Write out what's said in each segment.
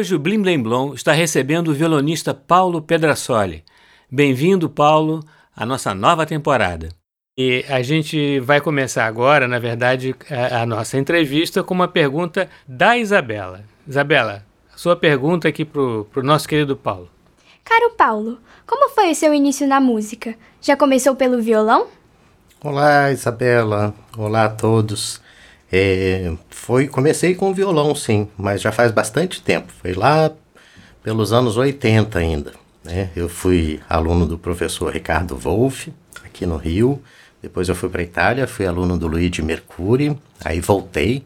Hoje o Blim Blim Blom está recebendo o violonista Paulo Pedrasoli. Bem-vindo, Paulo, à nossa nova temporada. E a gente vai começar agora, na verdade, a, a nossa entrevista com uma pergunta da Isabela. Isabela, a sua pergunta aqui para o nosso querido Paulo. Caro Paulo, como foi o seu início na música? Já começou pelo violão? Olá, Isabela. Olá a todos. É, foi, comecei com violão, sim, mas já faz bastante tempo. Foi lá pelos anos 80 ainda. Né? Eu fui aluno do professor Ricardo Wolff, aqui no Rio. Depois eu fui para a Itália, fui aluno do Luigi Mercuri, aí voltei.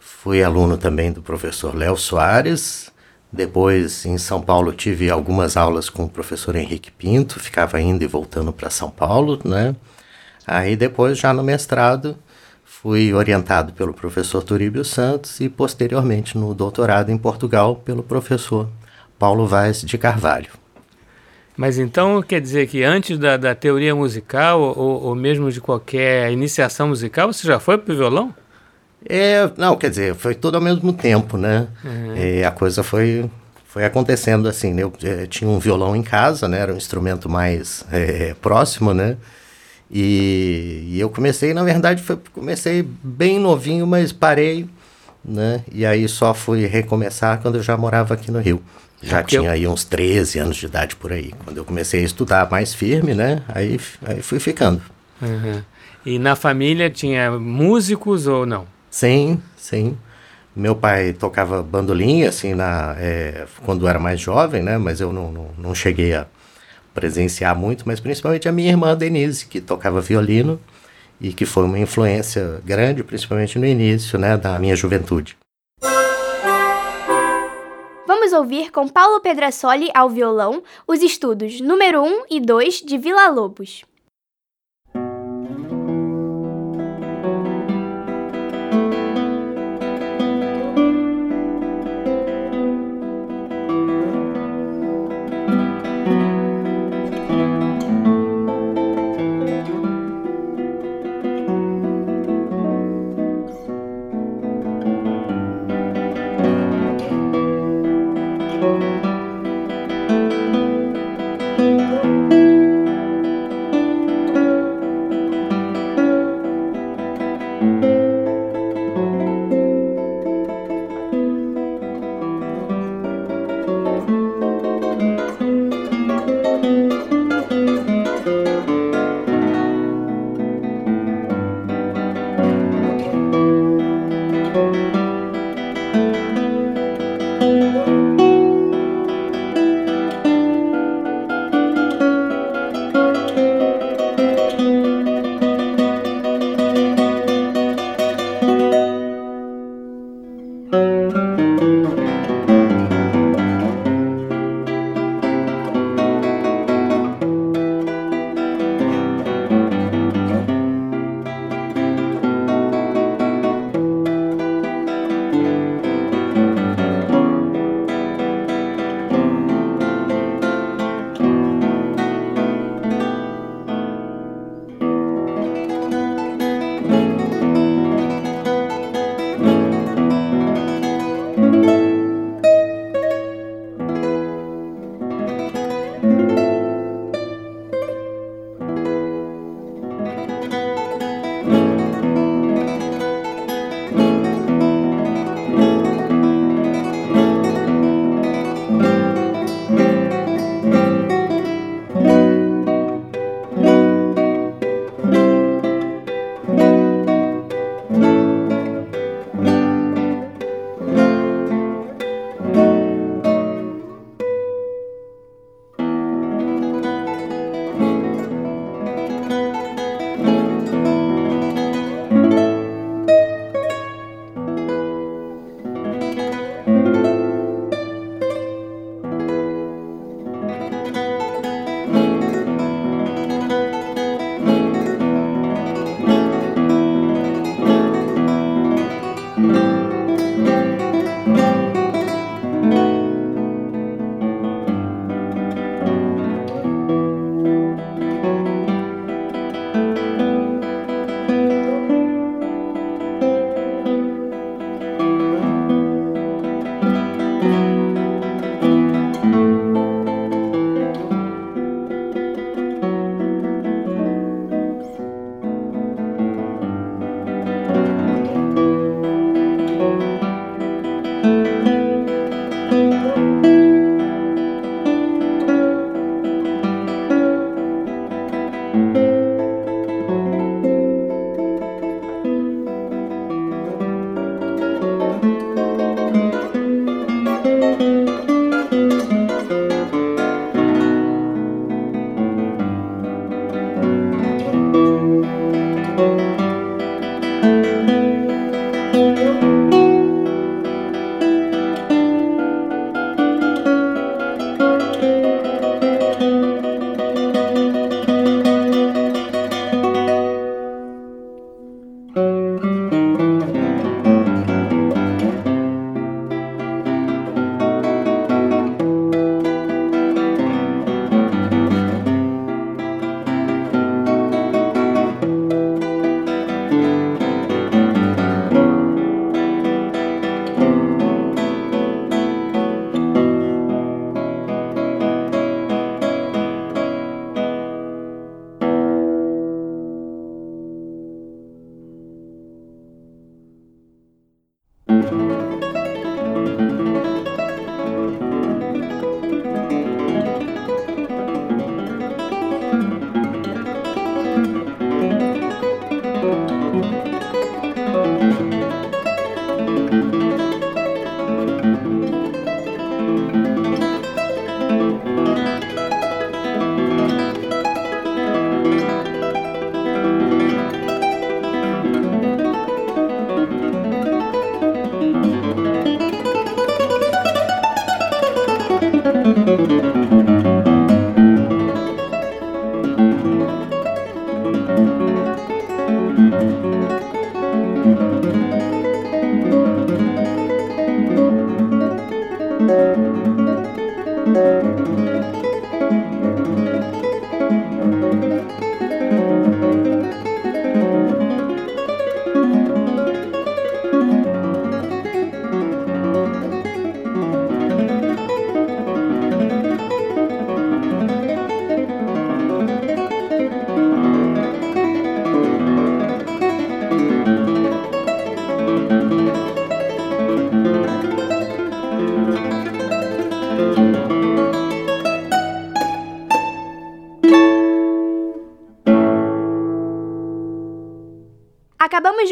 Fui aluno também do professor Léo Soares. Depois, em São Paulo, tive algumas aulas com o professor Henrique Pinto, ficava indo e voltando para São Paulo, né? Aí depois, já no mestrado, Fui orientado pelo professor Turíbio Santos e, posteriormente, no doutorado em Portugal, pelo professor Paulo Vaz de Carvalho. Mas então quer dizer que antes da, da teoria musical ou, ou mesmo de qualquer iniciação musical, você já foi para o violão? É, não, quer dizer, foi tudo ao mesmo tempo, né? Uhum. É, a coisa foi, foi acontecendo assim. Né? Eu, é, tinha um violão em casa, né? Era um instrumento mais é, próximo, né? E, e, eu comecei, na verdade, foi, comecei bem novinho, mas parei, né? E aí só fui recomeçar quando eu já morava aqui no Rio. Já tinha eu... aí uns 13 anos de idade por aí. Quando eu comecei a estudar mais firme, né? Aí, aí fui ficando. Uhum. E na família tinha músicos ou não? Sim, sim. Meu pai tocava bandolim, assim, na, é, quando era mais jovem, né? Mas eu não, não, não cheguei a, presenciar muito, mas principalmente a minha irmã Denise, que tocava violino e que foi uma influência grande, principalmente no início né, da minha juventude. Vamos ouvir com Paulo Pedrasoli ao violão os estudos número 1 e 2 de Vila Lobos.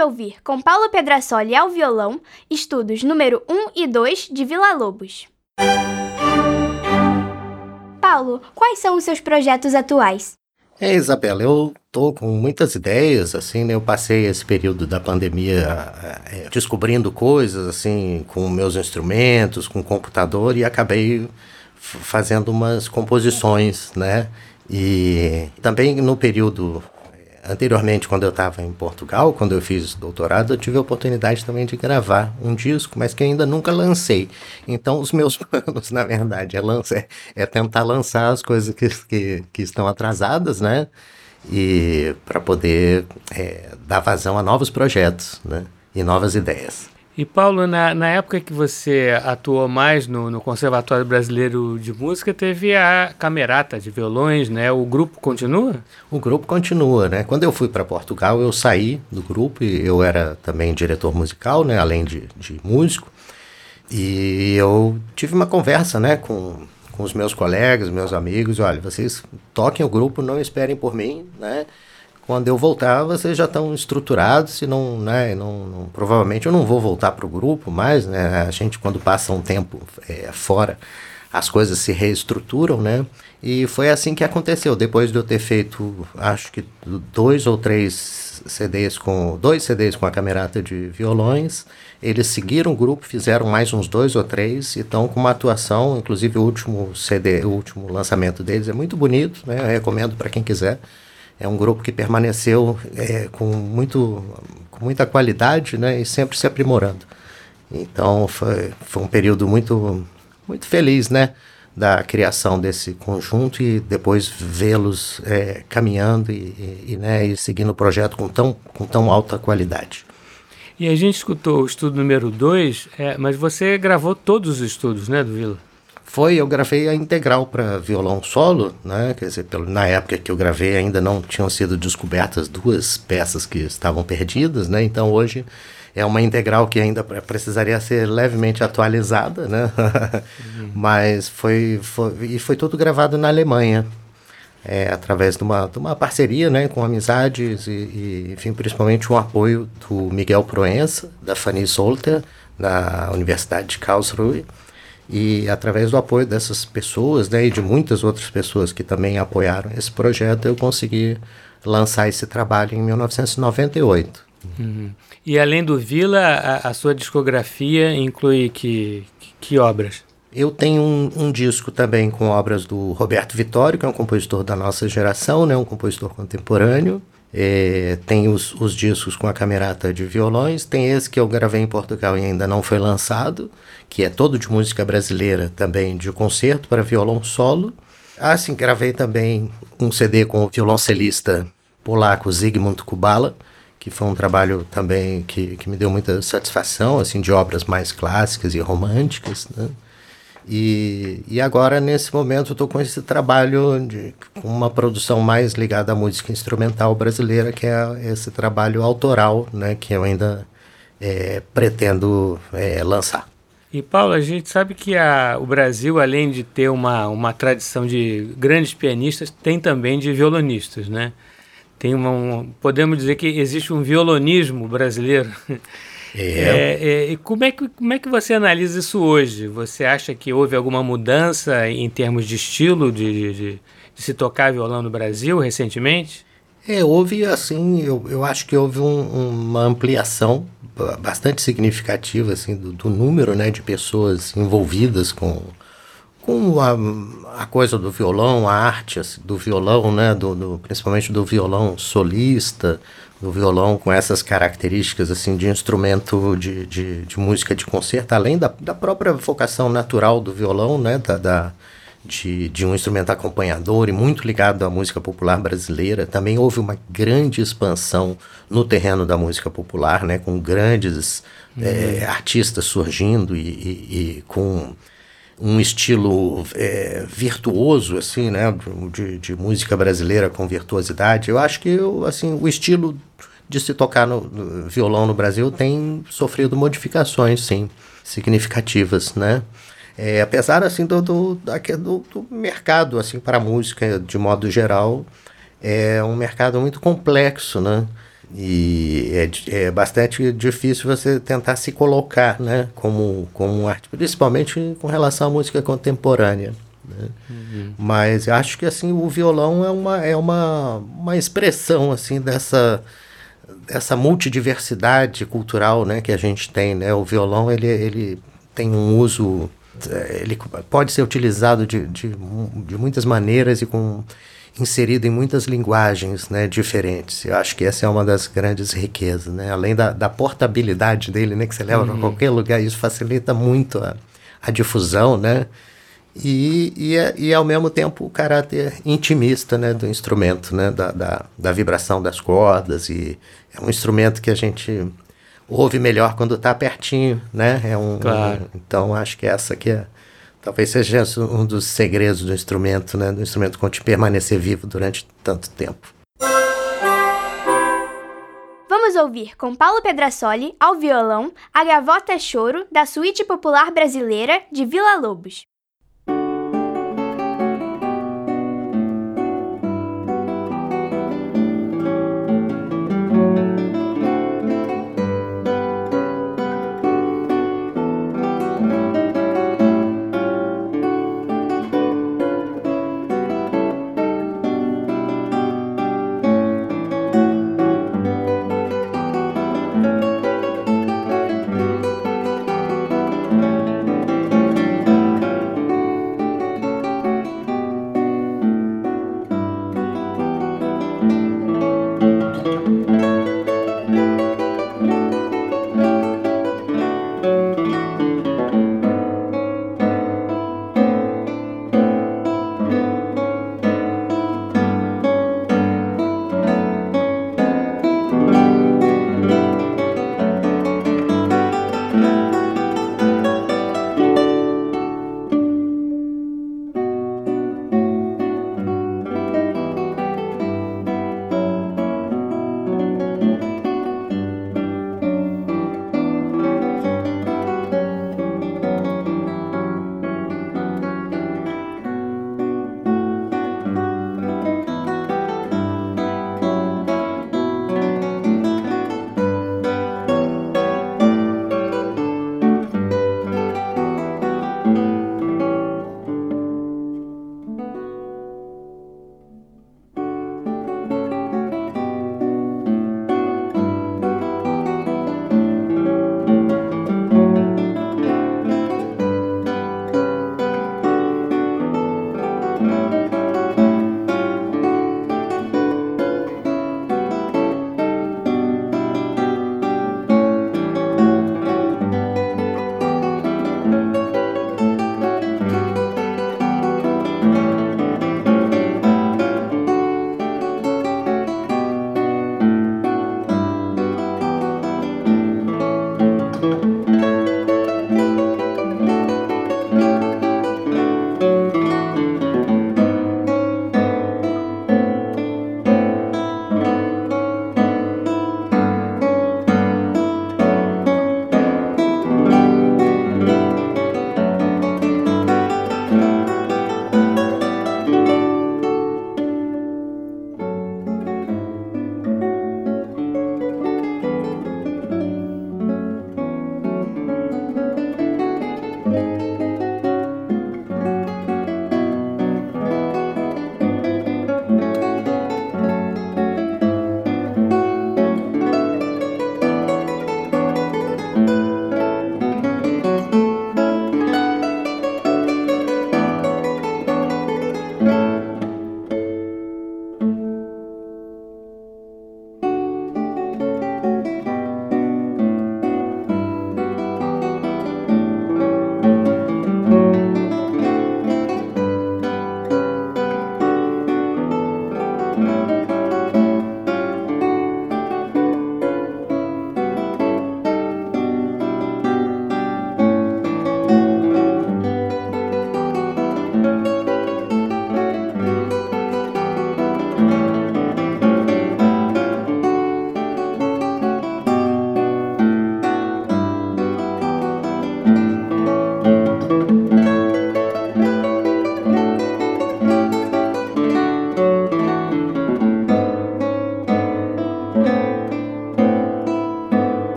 De ouvir, com Paulo Pedrasoli ao violão, estudos número 1 e 2 de Vila Lobos. Paulo, quais são os seus projetos atuais? É, Isabela, eu tô com muitas ideias, assim, né? Eu passei esse período da pandemia é, descobrindo coisas, assim, com meus instrumentos, com o computador e acabei fazendo umas composições, né? E também no período anteriormente, quando eu estava em Portugal, quando eu fiz doutorado, eu tive a oportunidade também de gravar um disco, mas que ainda nunca lancei. Então, os meus planos, na verdade, é, lançar, é tentar lançar as coisas que, que, que estão atrasadas, né? E para poder é, dar vazão a novos projetos, né? E novas ideias. E Paulo, na, na época que você atuou mais no, no Conservatório Brasileiro de Música, teve a camerata de violões, né? O grupo continua? O grupo continua, né? Quando eu fui para Portugal, eu saí do grupo e eu era também diretor musical, né? Além de, de músico. E eu tive uma conversa, né? Com, com os meus colegas, meus amigos. Olha, vocês toquem o grupo, não esperem por mim, né? Quando eu voltar, vocês já estão estruturados e não, né, não, não, provavelmente eu não vou voltar para o grupo mais, né, a gente quando passa um tempo é, fora, as coisas se reestruturam, né, e foi assim que aconteceu, depois de eu ter feito, acho que dois ou três CDs com, dois CDs com a camerata de violões, eles seguiram o grupo, fizeram mais uns dois ou três, e estão com uma atuação, inclusive o último CD, o último lançamento deles é muito bonito, né, eu recomendo para quem quiser, é um grupo que permaneceu é, com, muito, com muita qualidade né, e sempre se aprimorando. Então foi, foi um período muito, muito feliz né, da criação desse conjunto e depois vê-los é, caminhando e, e, né, e seguindo o projeto com tão, com tão alta qualidade. E a gente escutou o estudo número 2, é, mas você gravou todos os estudos né, do Vila? Foi eu gravei a integral para violão solo, né? Quer dizer, pelo, na época que eu gravei ainda não tinham sido descobertas duas peças que estavam perdidas, né? Então hoje é uma integral que ainda precisaria ser levemente atualizada, né? Uhum. Mas foi, foi e foi tudo gravado na Alemanha. É, através de uma, de uma parceria né, com amizades e, e, enfim, principalmente o apoio do Miguel Proença, da Fanny Solter, da Universidade de Karlsruhe, e através do apoio dessas pessoas né, e de muitas outras pessoas que também apoiaram esse projeto, eu consegui lançar esse trabalho em 1998. Uhum. E além do Vila, a, a, sua discografia inclui que, que, que obras? Eu tenho um, um, disco também com obras do Roberto Vitório, que é um compositor da nossa geração, né, um compositor contemporâneo. É, tem os, os, discos com a camerata de violões, tem esse que eu gravei em Portugal e ainda não foi lançado, que é todo de música brasileira também, de concerto para violão solo. Ah, sim, gravei também um CD com o violoncelista polaco Zygmunt Kubala, que foi um trabalho também que, que me deu muita satisfação, assim, de obras mais clássicas e românticas, né? E, e agora, nesse momento, estou com esse trabalho de uma produção mais ligada à música instrumental brasileira, que é esse trabalho autoral, né, que eu ainda é, pretendo é, lançar. E Paulo, a gente sabe que a, o Brasil, além de ter uma, uma tradição de grandes pianistas, tem também de violonistas, né? Tem uma, um, podemos dizer que existe um violonismo brasileiro. É. É, é, como é, que, como é que você analisa isso hoje? Você acha que houve alguma mudança em termos de estilo de, de, de se tocar violão no Brasil recentemente? É, houve assim, eu, eu acho que houve um, uma ampliação bastante significativa assim, do, do, número né, de pessoas envolvidas com, com a, a coisa do violão, a arte assim, do violão, né, do, do, principalmente do violão solista, do violão com essas características assim de instrumento de, de, de música de concerto, além da, da própria vocação natural do violão, né, da, da de, de um instrumento acompanhador e muito ligado à música popular brasileira. Também houve uma grande expansão no terreno da música popular, né, com grandes uhum. é, artistas surgindo e, e, e, com um estilo é, virtuoso, assim, né, de, de música brasileira com virtuosidade. Eu acho que assim, o estilo de se tocar no, no violão no Brasil tem sofrido modificações, sim, significativas, né? É, apesar assim do, do, do, do, mercado assim para a música de modo geral é um mercado muito complexo, né? E é, é bastante difícil você tentar se colocar, né? Como como arte, principalmente com relação à música contemporânea. Né? Uhum. Mas acho que assim o violão é uma é uma, uma expressão assim dessa essa multidiversidade cultural né, que a gente tem. Né? O violão ele, ele tem um uso é, ele pode ser utilizado de, de, de muitas maneiras e com inserido em muitas linguagens né, diferentes. Eu acho que essa é uma das grandes riquezas, né? Além da, da portabilidade dele, né, que você leva uhum. para qualquer lugar, isso facilita muito a, a difusão, né? E, e, é, e ao mesmo tempo o caráter intimista né, do instrumento, né, da, da, da vibração das cordas. E é um instrumento que a gente ouve melhor quando está pertinho, né? É um, claro. um, então acho que essa aqui é, talvez seja um dos segredos do instrumento, né? Do instrumento permanecer vivo durante tanto tempo. Vamos ouvir com Paulo Pedrasoli ao violão a Gavota Choro da Suíte Popular Brasileira de Vila Lobos.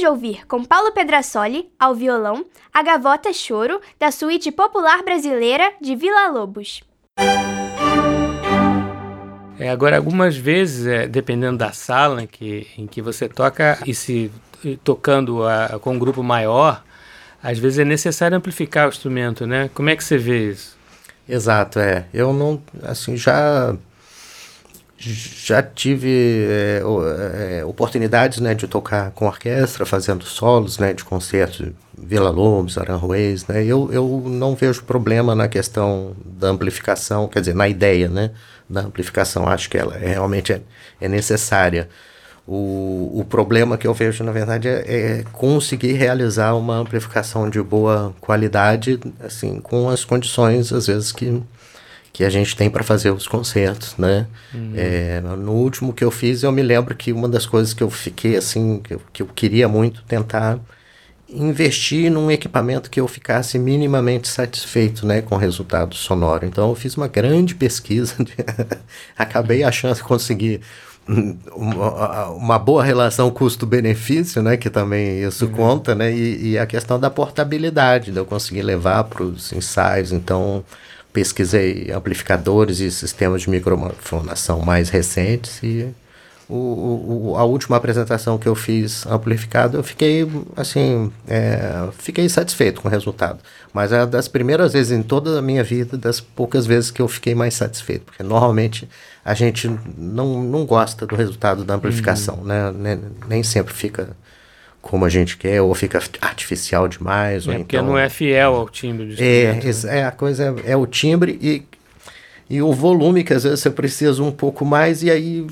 De ouvir com Paulo Pedrasoli, ao violão, a Gavota Choro, da suíte popular brasileira de Vila Lobos. É, agora, algumas vezes, é, dependendo da sala em que, em que você toca, e se tocando a, com um grupo maior, às vezes é necessário amplificar o instrumento, né? Como é que você vê isso? Exato, é. Eu não, assim, já já tive é, é, oportunidades né, de tocar com orquestra, fazendo solos né, de concertos, Vila Lobos, Aranjuez. Né, eu, eu não vejo problema na questão da amplificação, quer dizer, na ideia né, da amplificação. Acho que ela realmente é, é necessária. O, o problema que eu vejo, na verdade, é, é, conseguir realizar uma amplificação de boa qualidade, assim, com as condições, às vezes, que, que a gente tem para fazer os concertos, né? Uhum. É, no último que eu fiz, eu me lembro que uma das coisas que eu fiquei, assim, que eu, que eu queria muito tentar investir num equipamento que eu ficasse minimamente satisfeito né, com o resultado sonoro. Então eu fiz uma grande pesquisa, acabei achando que consegui uma, uma boa relação custo-benefício, né, que também isso uhum. conta, né, e, e, a questão da portabilidade, de eu conseguir levar para os ensaios. Então pesquisei amplificadores e sistemas de microfonação mais recentes e o, o, a última apresentação que eu fiz amplificado, eu fiquei assim, é, fiquei satisfeito com o resultado. Mas é das primeiras vezes em toda a minha vida, das poucas vezes que eu fiquei mais satisfeito, porque normalmente a gente não, não gosta do resultado da amplificação, uhum. né? Nem, nem sempre fica como a gente quer, ou fica artificial demais. É ou porque então, não é fiel ao timbre do é, né? é, a coisa é, é, o timbre e, e o volume, que às vezes você precisa um pouco mais, e aí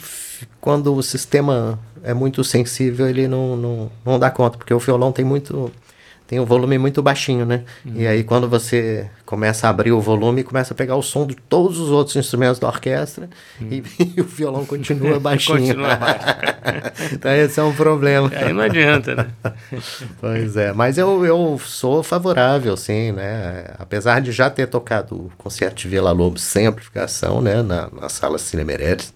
quando o sistema é muito sensível, ele não, não, não dá conta, porque o violão tem muito tem um volume muito baixinho, né? Uhum. E aí quando você começa a abrir o volume, começa a pegar o som de todos os outros instrumentos da orquestra uhum. e, e, o violão continua baixinho. continua baixo. então esse é um problema. Aí não adianta, né? pois é, mas eu, eu sou favorável, sim, né? Apesar de já ter tocado o concerto de Vila Lobos sem amplificação, né? Na, na sala Cine Meirelles,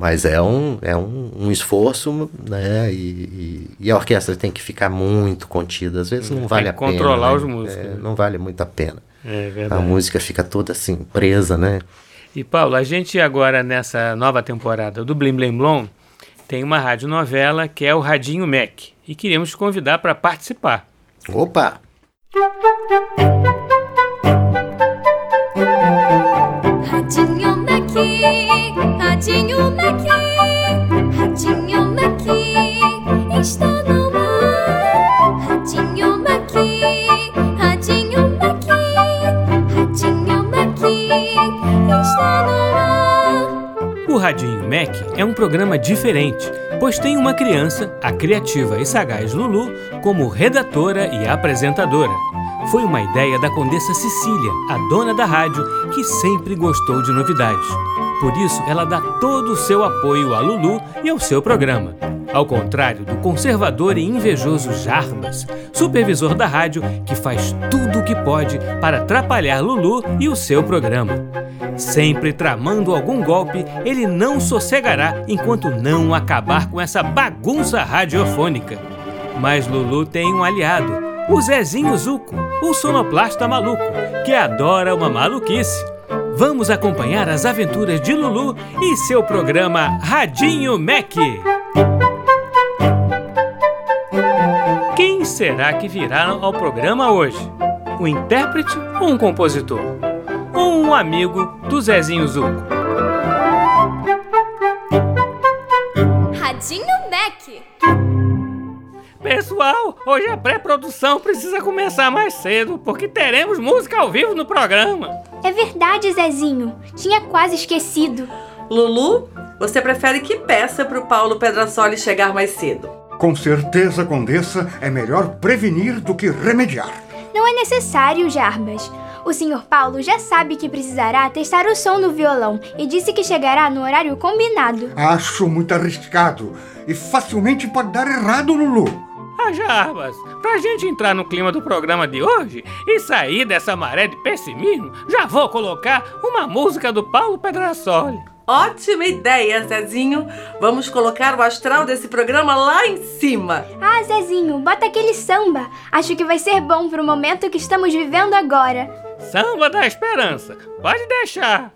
mas é um, é um, um esforço, né? E, e, e, a orquestra tem que ficar muito contida. Às vezes não vale a pena. Controlar né? os músicos. É, né? Não vale muito a pena. É verdade. A música fica toda assim, presa, né? E Paulo, a gente agora nessa nova temporada do Blim Blim Blom tem uma radionovela que é o Radinho Mac. E queremos te convidar para participar. Opa! Radinho Mac, Radinho Mac está no ar. Radinho Mac, Radinho Mac, Radinho Mac está no ar. O Radinho Mac é um programa diferente, pois tem uma criança, a criativa e sagaz Lulu, como redatora e apresentadora foi uma ideia da Condessa Cecília, a dona da rádio, que sempre gostou de novidades. Por isso, ela dá todo o seu apoio a Lulu e ao seu programa. Ao contrário do conservador e invejoso Jarbas, supervisor da rádio, que faz tudo o que pode para atrapalhar Lulu e o seu programa. Sempre tramando algum golpe, ele não sossegará enquanto não acabar com essa bagunça radiofônica. Mas Lulu tem um aliado, o Zezinho Zuco, o sonoplasta maluco, que adora uma maluquice. Vamos acompanhar as aventuras de Lulu e seu programa Radinho Mac. Quem será que virá ao programa hoje? Um intérprete ou um compositor? Ou um amigo do Zezinho Zuco? Radinho Mac. Pessoal, hoje a pré-produção precisa começar mais cedo, porque teremos música ao vivo no programa. É verdade, Zezinho. Tinha quase esquecido. Lulu, você prefere que peça para o Paulo Pedrasoli chegar mais cedo? Com certeza, Condessa, é melhor prevenir do que remediar. Não é necessário, Jarbas. O Sr. Paulo já sabe que precisará testar o som do violão e disse que chegará no horário combinado. Acho muito arriscado e facilmente pode dar errado, Lulu. Ah, Jarbas, pra gente entrar no clima do programa de hoje e sair dessa maré de pessimismo, já vou colocar uma música do Paulo Pedrasoli. Ótima ideia, Zezinho. Vamos colocar o astral desse programa lá em cima. Ah, Zezinho, bota aquele samba. Acho que vai ser bom pro momento que estamos vivendo agora. Samba da Esperança. Pode deixar.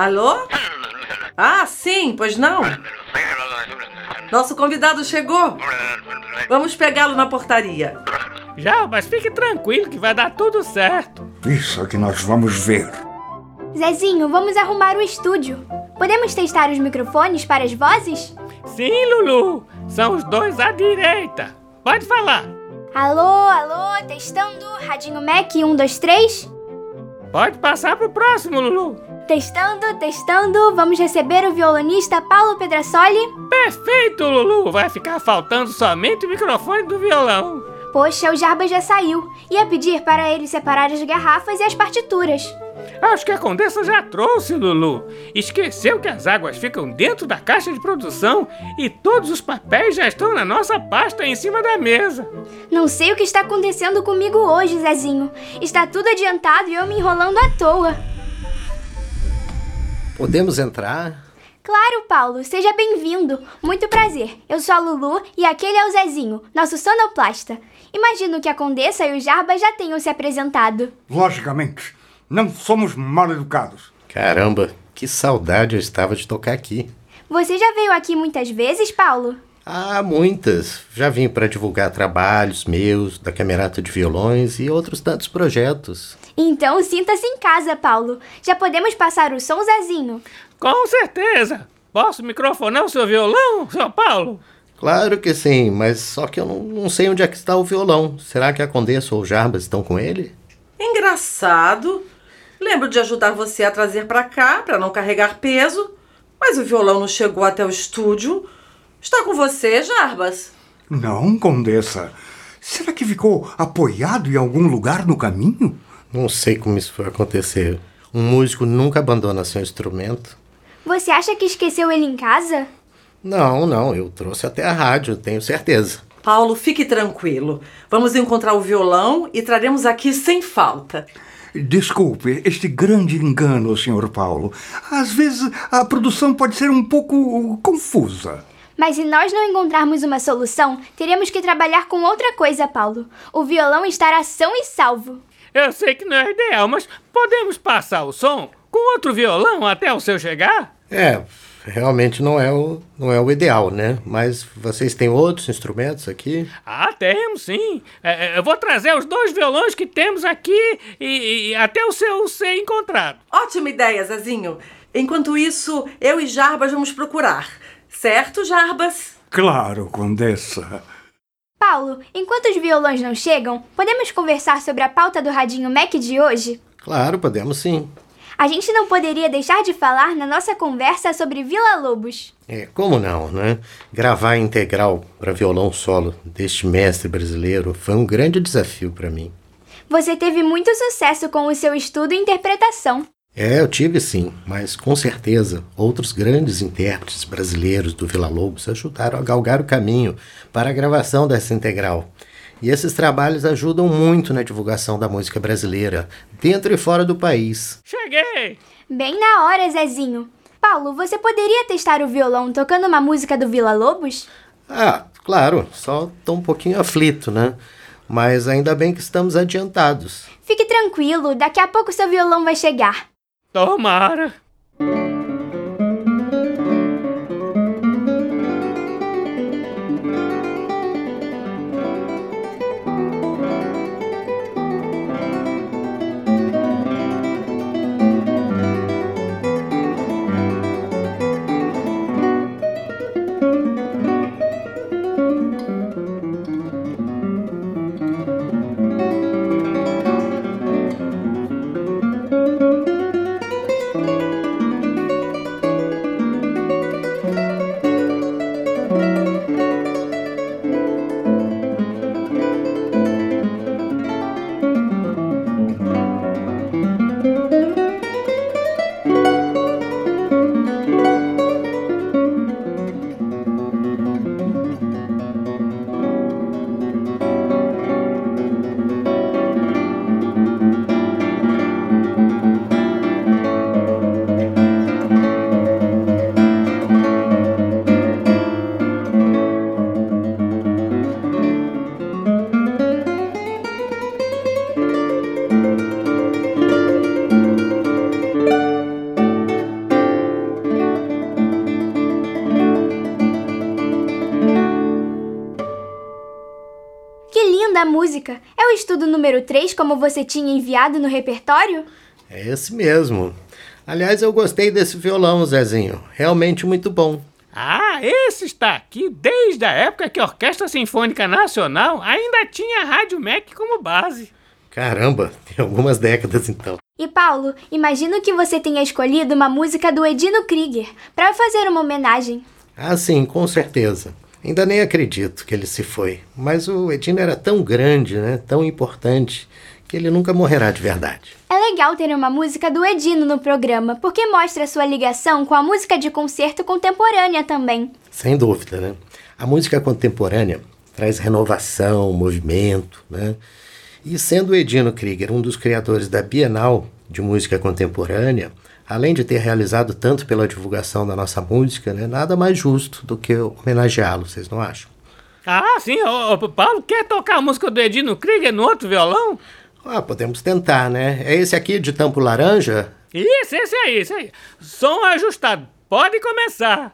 Alô? Ah, sim, pois não? Nosso convidado chegou. Vamos pegá-lo na portaria. Já, mas fique tranquilo que vai dar tudo certo. Isso é que nós vamos ver. Zezinho, vamos arrumar o estúdio. Podemos testar os microfones para as vozes? Sim, Lulu. São os dois à direita. Pode falar. Alô, alô, testando. Radinho Mac 1, 2, 3. Pode passar pro próximo, Lulu. Testando, testando. Vamos receber o violonista Paulo Pedrasoli. Perfeito, Lulu. Vai ficar faltando somente o microfone do violão. Poxa, o Jarba já saiu. Ia pedir para ele separar as garrafas e as partituras. Acho que a Condessa já trouxe, Lulu. Esqueceu que as águas ficam dentro da caixa de produção e todos os papéis já estão na nossa pasta em cima da mesa. Não sei o que está acontecendo comigo hoje, Zezinho. Está tudo adiantado e eu me enrolando à toa. Podemos entrar? Claro, Paulo, seja bem-vindo. Muito prazer. Eu sou a Lulu e aquele é o Zezinho, nosso sonoplasta. Imagino que a Condessa e o Jarba já tenham se apresentado. Logicamente, não somos mal educados. Caramba, que saudade eu estava de tocar aqui. Você já veio aqui muitas vezes, Paulo? Ah, muitas. Já vim para divulgar trabalhos meus, da Camerata de Violões e outros tantos projetos. Então sinta-se em casa, Paulo. Já podemos passar o som, Zezinho. Com certeza. Posso microfonar o seu violão, seu Paulo? Claro que sim, mas só que eu não, não sei onde é que está o violão. Será que a Condessa ou o Jarbas estão com ele? Engraçado. Lembro de ajudar você a trazer para cá, para não carregar peso, mas o violão não chegou até o estúdio. Está com você, Jarbas? Não, Condessa. Será que ficou apoiado em algum lugar no caminho? Não sei como isso foi acontecer. Um músico nunca abandona seu instrumento. Você acha que esqueceu ele em casa? Não, não, eu trouxe até a rádio, tenho certeza. Paulo, fique tranquilo. Vamos encontrar o violão e traremos aqui sem falta. Desculpe este grande engano, Sr. Paulo. Às vezes a produção pode ser um pouco confusa. Mas se nós não encontrarmos uma solução, teremos que trabalhar com outra coisa, Paulo. O violão estará são e salvo. Eu sei que não é ideal, mas podemos passar o som com outro violão até o seu chegar? É, realmente não é o, não é o ideal, né? Mas vocês têm outros instrumentos aqui? Ah, temos sim. É, é, eu vou trazer os dois violões que temos aqui e, e até o seu ser encontrado. Ótima ideia, Zezinho. Enquanto isso, eu e Jarbas vamos procurar. Certo, Jarbas? Claro, Condessa. Paulo, enquanto os violões não chegam, podemos conversar sobre a pauta do Radinho Mac de hoje? Claro, podemos sim. A gente não poderia deixar de falar na nossa conversa sobre Vila Lobos. É, como não, né? Gravar integral para violão solo deste mestre brasileiro foi um grande desafio para mim. Você teve muito sucesso com o seu estudo e interpretação. É, eu tive sim, mas com certeza outros grandes intérpretes brasileiros do Vila Lobos ajudaram a galgar o caminho para a gravação dessa integral. E esses trabalhos ajudam muito na divulgação da música brasileira, dentro e fora do país. Cheguei! Bem na hora, Zezinho. Paulo, você poderia testar o violão tocando uma música do Vila Lobos? Ah, claro, só tô um pouquinho aflito, né? Mas ainda bem que estamos adiantados. Fique tranquilo, daqui a pouco seu violão vai chegar. Tomara! Número 3 como você tinha enviado no repertório? É esse mesmo. Aliás, eu gostei desse violão, Zezinho. Realmente muito bom. Ah, esse está aqui desde a época que a Orquestra Sinfônica Nacional ainda tinha a Rádio Mac como base. Caramba, tem algumas décadas então. E Paulo, imagino que você tenha escolhido uma música do Edino Krieger para fazer uma homenagem. Ah, sim, com certeza. Ainda nem acredito que ele se foi. Mas o Edino era tão grande, né? Tão importante, que ele nunca morrerá de verdade. É legal ter uma música do Edino no programa, porque mostra sua ligação com a música de concerto contemporânea também. Sem dúvida, né? A música contemporânea traz renovação, movimento, né? E sendo o Edino Krieger um dos criadores da Bienal de Música Contemporânea, além de ter realizado tanto pela divulgação da nossa música, né, nada mais justo do que homenageá-lo, vocês não acham? Ah, sim, o, o Paulo quer tocar a música do Edino Krieger no outro violão? Ah, podemos tentar, né? É esse aqui de tampo laranja? Isso, esse aí, esse aí. Som ajustado. Pode começar.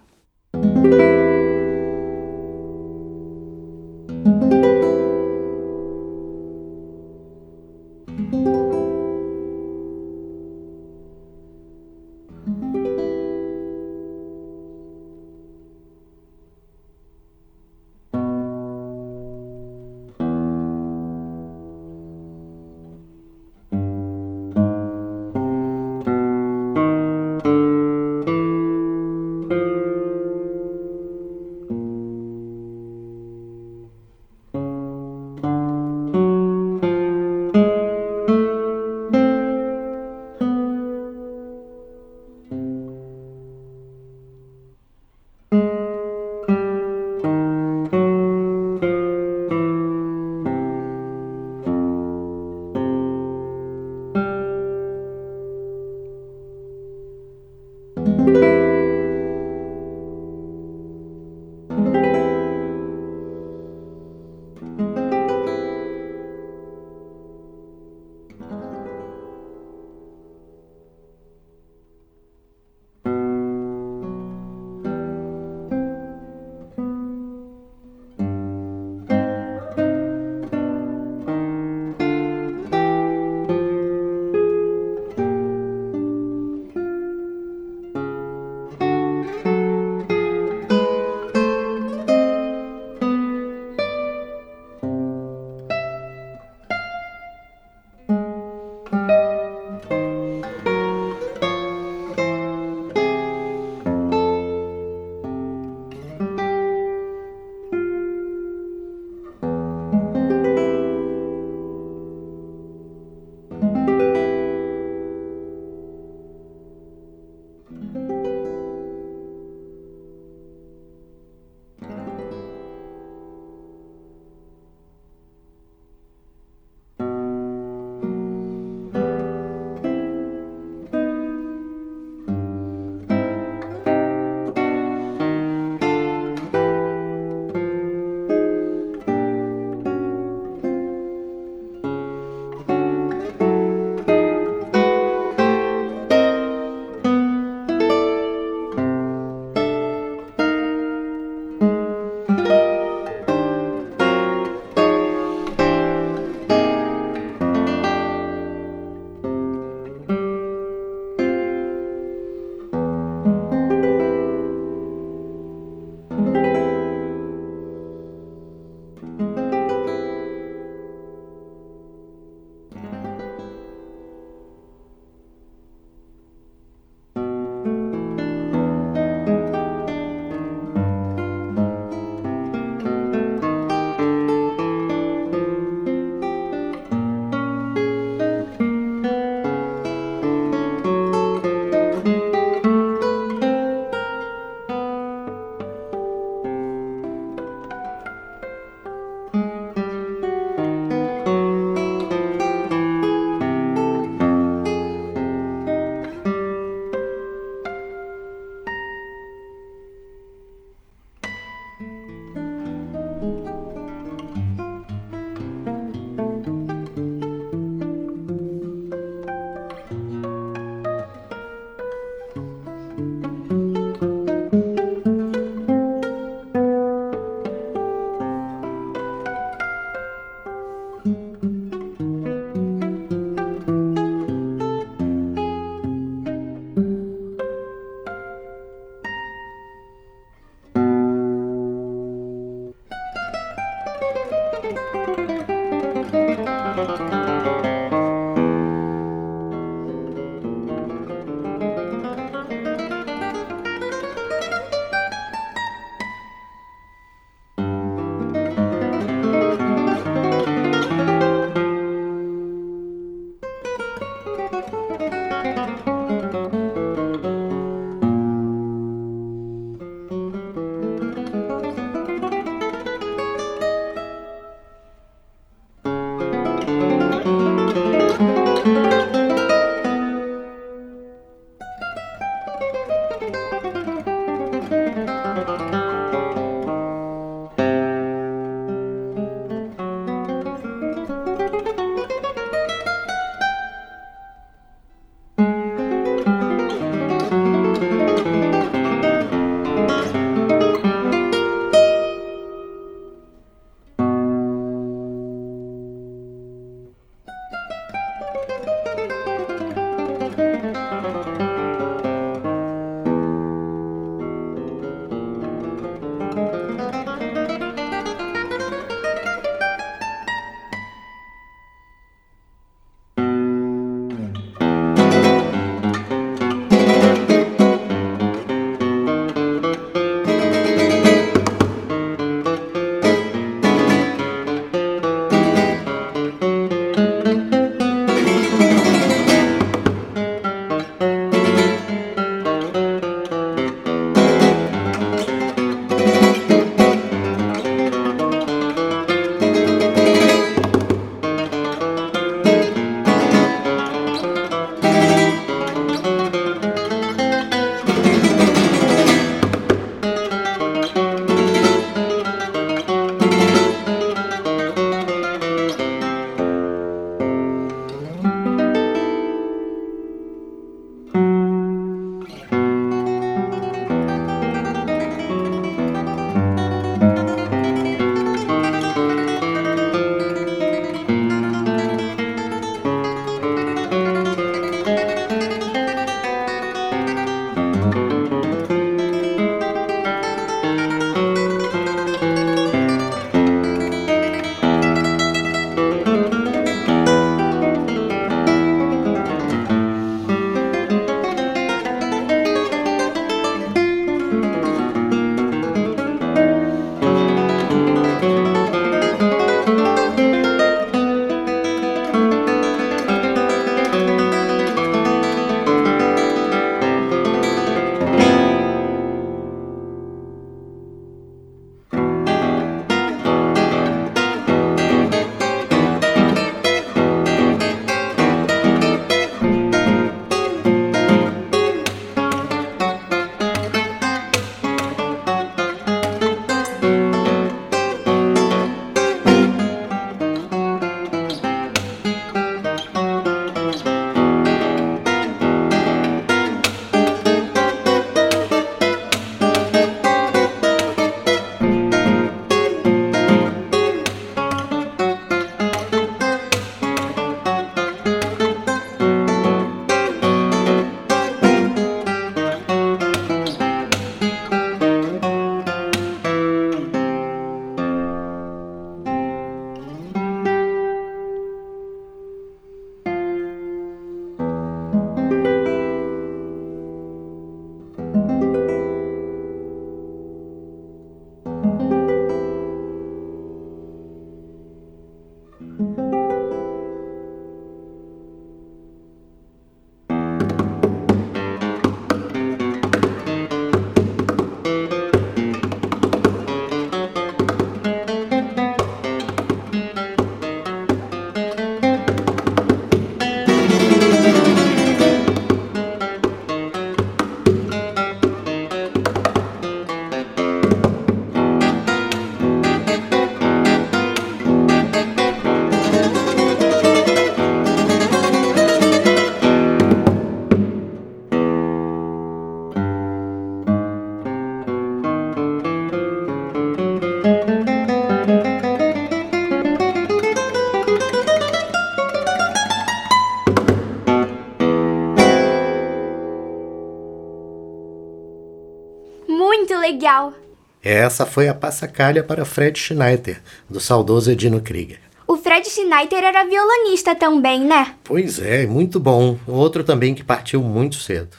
Essa foi a passacalha para Fred Schneider, do saudoso Edino Krieger. O Fred Schneider era violonista também, né? Pois é, muito bom. Outro também que partiu muito cedo.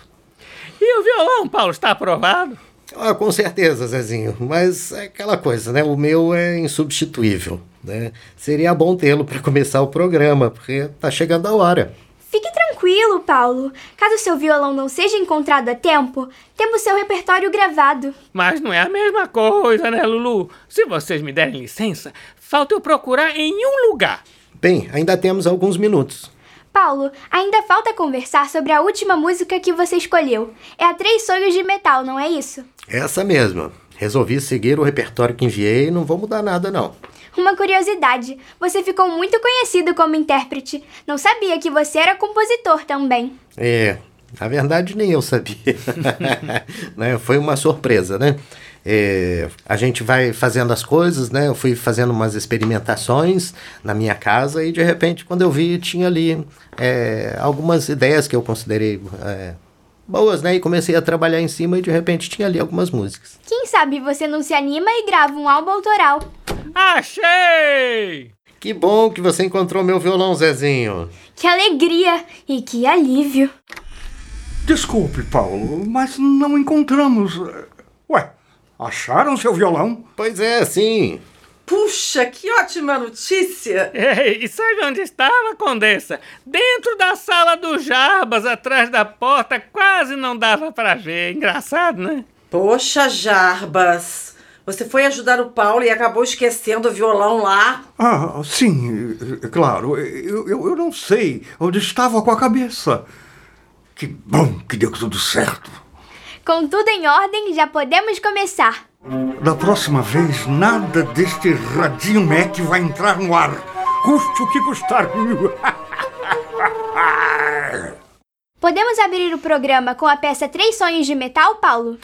E o violão, Paulo, está aprovado? Ah, com certeza, Zezinho. Mas é aquela coisa, né? O meu é insubstituível. Né? Seria bom tê-lo para começar o programa, porque tá chegando a hora. Fique tranquilo, Paulo. Caso seu violão não seja encontrado a tempo, temos seu repertório gravado. Mas não é a mesma coisa, né, Lulu? Se vocês me derem licença, falta eu procurar em um lugar. Bem, ainda temos alguns minutos. Paulo, ainda falta conversar sobre a última música que você escolheu. É a Três Sonhos de Metal, não é isso? Essa mesma. Resolvi seguir o repertório que enviei e não vou mudar nada, não. Uma curiosidade: você ficou muito conhecido como intérprete. Não sabia que você era compositor também. É, na verdade nem eu sabia. né? Foi uma surpresa, né? É, a gente vai fazendo as coisas, né? Eu fui fazendo umas experimentações na minha casa e de repente, quando eu vi, tinha ali é, algumas ideias que eu considerei é, boas, né? E comecei a trabalhar em cima e de repente tinha ali algumas músicas. Quem sabe você não se anima e grava um álbum autoral. Achei! Que bom que você encontrou meu violão, Zezinho. Que alegria e que alívio. Desculpe, Paulo, mas não encontramos. Ué, acharam seu violão? Pois é, sim. Puxa, que ótima notícia! Ei, e sabe onde estava, Condessa? Dentro da sala do Jarbas, atrás da porta, quase não dava para ver. Engraçado, né? Poxa, Jarbas, você foi ajudar o Paulo e acabou esquecendo o violão lá. Ah, sim, é claro. Eu, eu, eu não sei onde estava com a cabeça. Que bom que deu tudo certo. Com tudo em ordem, já podemos começar. Da próxima vez, nada deste radinho Mac vai entrar no ar. Custe o que custar. Podemos abrir o programa com a peça Três Sonhos de Metal, Paulo?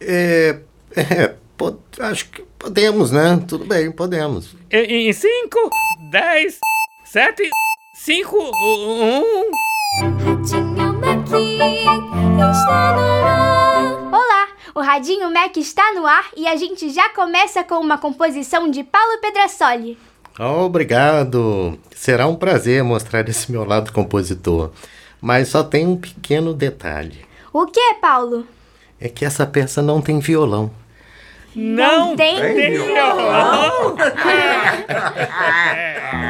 É. é po- acho que podemos, né? Tudo bem, podemos. Em 5, 10, 7, 5, 1. Ratinho Mac está no ar. O Radinho Mac está no ar e a gente já começa com uma composição de Paulo Pedrasoli. Obrigado. Será um prazer mostrar esse meu lado compositor. Mas só tem um pequeno detalhe. O que, Paulo? É que essa peça não tem violão. Não, tem tem violão.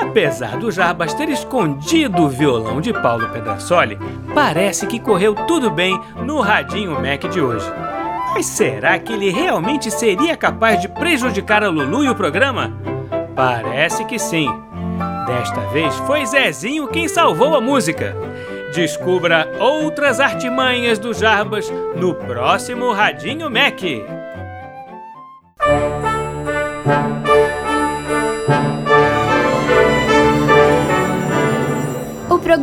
Apesar do Jarbas ter escondido o violão de Paulo Pedrasoli, parece que correu tudo bem no Radinho Mac de hoje. Mas será que ele realmente seria capaz de prejudicar a Lulu e o programa? Parece que sim. Desta vez foi Zezinho quem salvou a música. Descubra outras artimanhas do Jarbas no próximo Radinho Mac.